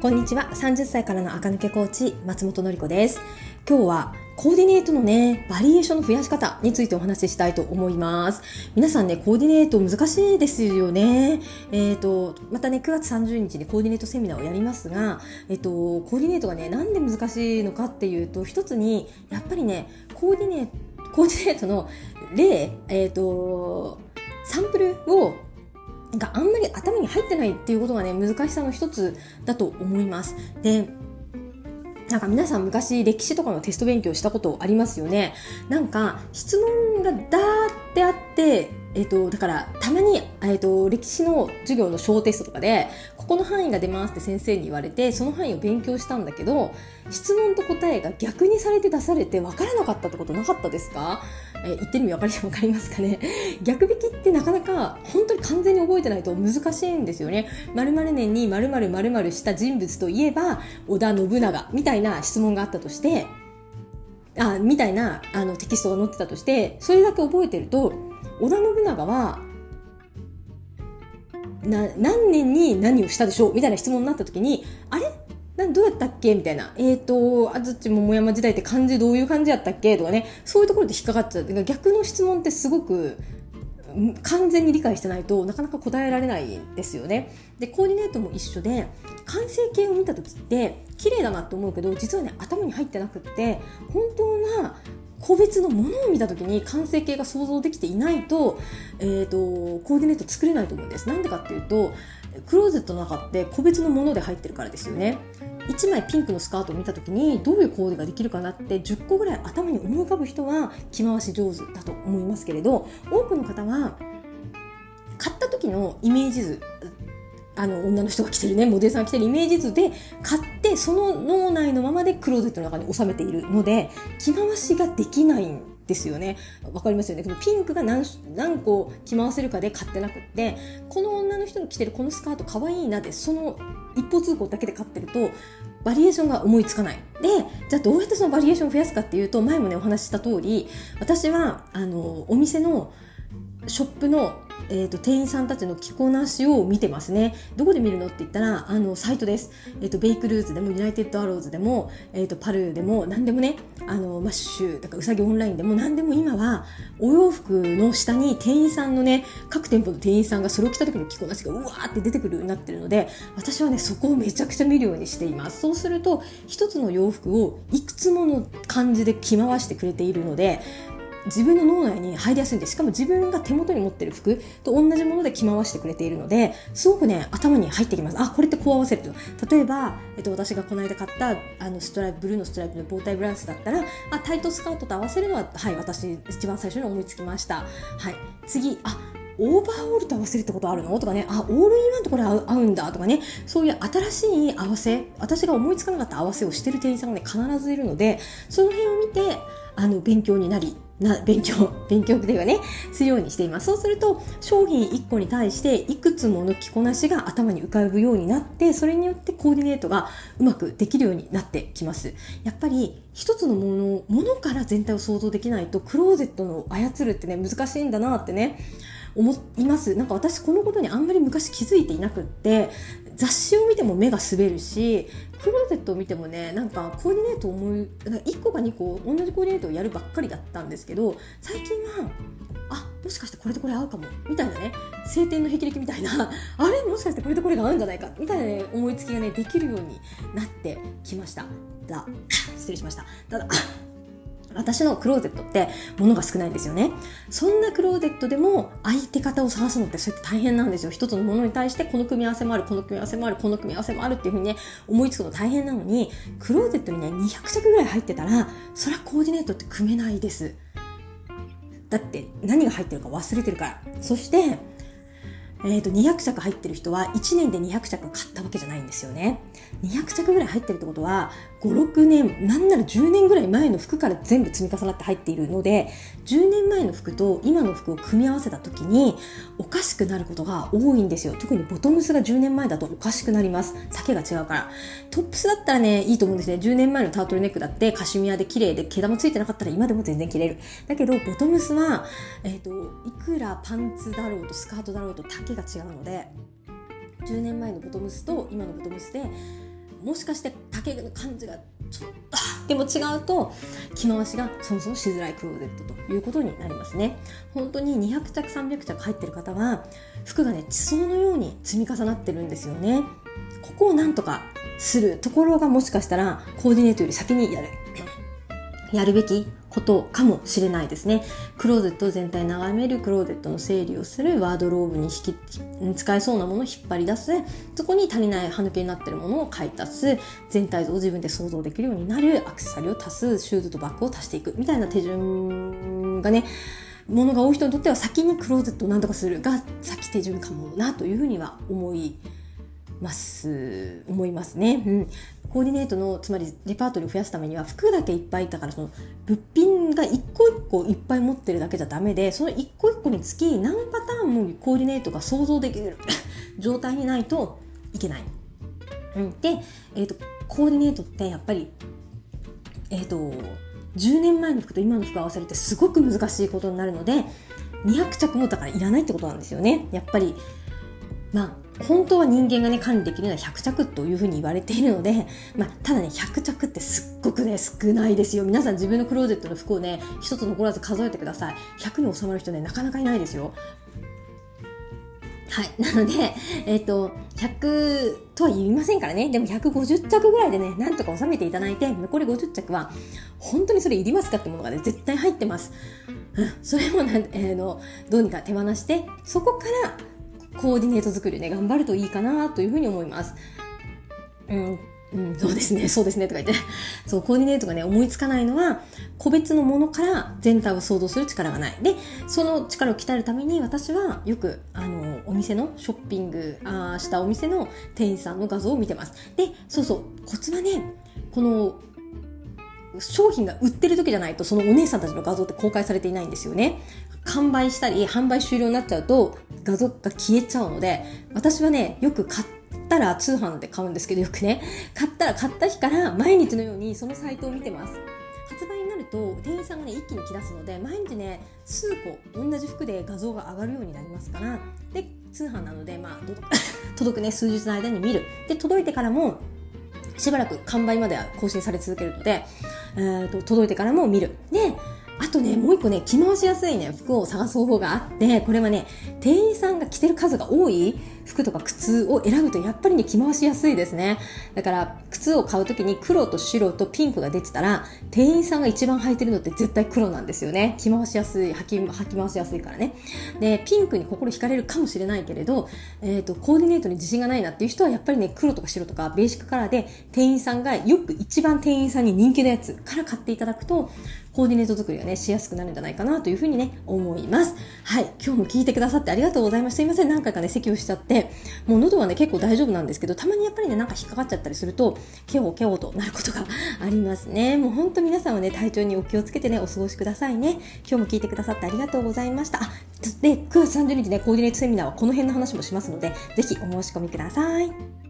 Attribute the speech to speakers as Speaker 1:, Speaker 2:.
Speaker 1: こんにちは。30歳からの赤抜けコーチ、松本のり子です。今日はコーディネートのね、バリエーションの増やし方についてお話ししたいと思います。皆さんね、コーディネート難しいですよね。えっ、ー、と、またね、9月30日にコーディネートセミナーをやりますが、えっ、ー、と、コーディネートがね、なんで難しいのかっていうと、一つに、やっぱりね、コーディネート、コーディネートの例、えっ、ー、と、サンプルをがあんまり頭に入ってないっていうことがね、難しさの一つだと思います。で、なんか皆さん昔歴史とかのテスト勉強したことありますよね。なんか質問がダーってあって、えっ、と、だから、たまに、えっ、と、歴史の授業の小テストとかで、ここの範囲が出ますって先生に言われて、その範囲を勉強したんだけど、質問と答えが逆にされて出されて分からなかったってことなかったですか？え言ってる意味分かり分かりますかね？逆引きってなかなか本当に完全に覚えてないと難しいんですよね。〇〇年に〇〇〇〇した人物といえば、織田信長みたいな質問があったとして、あ、みたいなあのテキストが載ってたとして、それだけ覚えてると、織田信長はな何年に何をしたでしょうみたいな質問になった時にあれ？などうやったっけ？みたいな。えっ、ー、と、安土桃山時代って漢字どういう感じやったっけ？とかね、そういうところで引っかかっちゃう。逆の質問ってすごく完全に理解してないとなかなか答えられないですよね。で、コーディネートも一緒で、完成形を見た時って綺麗だなと思うけど、実はね、頭に入ってなくって、本当な個別のものを見た時に完成形が想像できていないと,、えーと、コーディネート作れないと思うんです。なんでかっていうとクローゼットの中って個別のもので入ってるからですよね。1枚ピンクのスカートを見た時にどういうコーデができるかなって10個ぐらい頭に思い浮かぶ人は着回し上手だと思いますけれど多くの方は買った時のイメージ図あの女の人が着てるねモデルさんが着てるイメージ図で買ってでその脳内のままでクローゼットの中に収めているので着回しができないんですよねわかりますよねこのピンクが何何個着回せるかで買ってなくってこの女の人の着てるこのスカート可愛いなでその一方通行だけで買ってるとバリエーションが思いつかない。で、じゃあどうやってそのバリエーションを増やすかっていうと、前もね、お話しした通り、私は、あの、お店のショップのえーと、店員さんたちの着こなしを見てますね。どこで見るのって言ったら、あの、サイトです。え、ー、と、ベイクルーズでも、ユナイテッドアローズでも、えっ、ー、と、パルでも、何でもね、あの、マッシュ、だからうさぎオンラインでも、何でも今は、お洋服の下に店員さんのね、各店舗の店員さんがそれを着た時の着こなしがうわーって出てくるようになってるので、私はね、そこをめちゃくちゃ見るようにしています。そうすると、一つの洋服をいくつもの感じで着回してくれているので、自分の脳内に入りやすいんで。しかも自分が手元に持ってる服と同じもので着回してくれているので、すごくね、頭に入ってきます。あ、これってこう合わせると。例えば、えっと、私がこの間買った、あの、ストライプ、ブルーのストライプのボータイブラウスだったら、あ、タイトスカートと合わせるのは、はい、私、一番最初に思いつきました。はい。次、あ、オーバーオールと合わせるってことあるの？とかね、あ、オールインワンとこれ合うんだとかね、そういう新しい合わせ、私が思いつかなかった合わせをしてる店員さんがね、必ずいるので、その辺を見て、あの、勉強になり、な勉強、勉強ではね、するようにしています。そうすると、商品1個に対していくつもの着こなしが頭に浮かぶようになって、それによってコーディネートがうまくできるようになってきます。やっぱり、一つのもの、ものから全体を想像できないと、クローゼットの操るってね、難しいんだなってね、思います。なんか私このことにあんまり昔気づいていなくって、雑誌を見ても目が滑るしクローゼットを見てもねなんかコーディネートを思い1個か2個同じコーディネートをやるばっかりだったんですけど最近はあもしかしてこれとこれ合うかもみたいなね晴天の霹靂みたいな あれもしかしてこれとこれが合うんじゃないかみたいな、ね、思いつきがねできるようになってきましただ失礼しましたただ私のクローゼットって物が少ないんですよね。そんなクローゼットでも相手方を探すのってそうやって大変なんですよ。一つのものに対してこの組み合わせもある、この組み合わせもある、この組み合わせもあるっていうふうにね、思いつくの大変なのに、クローゼットにね、200着ぐらい入ってたら、そりゃコーディネートって組めないです。だって何が入ってるか忘れてるから。そして、えっ、ー、と、200着入ってる人は1年で200着買ったわけじゃないんですよね。200着ぐらい入ってるってことは、5、6年、なんなら10年ぐらい前の服から全部積み重なって入っているので、10年前の服と今の服を組み合わせた時に、おかしくなることが多いんですよ。特にボトムスが10年前だとおかしくなります。丈が違うから。トップスだったらね、いいと思うんですね。10年前のタートルネックだってカシミヤで綺麗で毛玉ついてなかったら今でも全然着れる。だけど、ボトムスは、えっ、ー、と、いくらパンツだろうとスカートだろうと丈が違うので、10年前のボトムスと今のボトムスでもしかして丈の感じがちょっとでも違うと着回しがそもそもしづらいクローゼットということになりますね。本当に200着300着入ってる方は服がね地層のように積み重なってるんですよね。ここをなんとかするところがもしかしたらコーディネートより先にやるやるべきことかもしれないですね。クローゼット全体眺める、クローゼットの整理をする、ワードローブに引き、使えそうなものを引っ張り出す、そこに足りない歯抜けになってるものを買い足す、全体像を自分で想像できるようになる、アクセサリーを足す、シューズとバッグを足していく、みたいな手順がね、ものが多い人にとっては先にクローゼットを何とかするが先手順かもなというふうには思います。思いますね、うん、コーディネートのつまりレパートリーを増やすためには服だけいっぱいだからその物品が一個一個いっぱい持ってるだけじゃダメでその一個一個につき何パターンもコーディネートが想像できる。状態にないといけない。うん、で、えーと、コーディネートってやっぱり、えーと、10年前の服と今の服合わせるってすごく難しいことになるので200着もだからいらないってことなんですよね。やっぱりまあ本当は人間がね管理できるのは100着というふうに言われているので、まあ、ただね100着ってすっごくね少ないですよ皆さん自分のクローゼットの服をね一つ残らず数えてください100に収まる人ねなかなかいないですよはい。なので、えっ、ー、と、100とは言いませんからね。でも150着ぐらいでね、なんとか収めていただいて、残り50着は、本当にそれいりますかってものがね、絶対入ってます。うん、それもなん、えー、の、どうにか手放して、そこからコーディネート作りね、頑張るといいかなというふうに思います。うん、うん、そうですね、そうですね、とか言って。そう、コーディネートがね、思いつかないのは、個別のものから全体を想像する力がない。で、その力を鍛えるために、私はよく、あの、お店の、ショッピングあしたお店の店員さんの画像を見てます。で、そうそう、コツはね、この、商品が売ってる時じゃないとそのお姉さんたちの画像って公開されていないんですよね。完売したり販売終了になっちゃうと画像が消えちゃうので私はねよく買ったら通販で買うんですけどよくね。買ったら買った日から毎日のようにそのサイトを見てます。発売になると店員さんがね一気に来出すので毎日ね数個同じ服で画像が上がるようになりますから。で通販なのでまあ 届くね数日の間に見る。で届いてからもしばらく完売までは更新され続けるので、えーと、届いてからも見る。で、あとね、もう一個ね、着回しやすいね、服を探す方法があって、これはね、店員さんが着てる数が多い服とか靴を選ぶとやっぱりね、着回しやすいですね。だから、靴を買うときに黒と白とピンクが出てたら、店員さんが一番履いてるのって絶対黒なんですよね。着回しやすい、履き、履き回しやすいからね。で、ピンクに心惹かれるかもしれないけれど、えっ、ー、と、コーディネートに自信がないなっていう人はやっぱりね、黒とか白とかベーシックカラーで店員さんがよく一番店員さんに人気のやつから買っていただくと、コーディネート作りがね、しやすくなるんじゃないかなというふうにね、思います。はい。今日も聞いてくださってってありがとうございます。すいません。何回かね、咳をしちゃって、もう喉はね、結構大丈夫なんですけど、たまにやっぱりね、なんか引っかかっちゃったりすると、ケオケオとなることがありますね。もうほんと皆さんはね、体調にお気をつけてね、お過ごしくださいね。今日も聞いてくださってありがとうございました。あ、で、9月30日ね、コーディネートセミナーはこの辺の話もしますので、是非お申し込みください。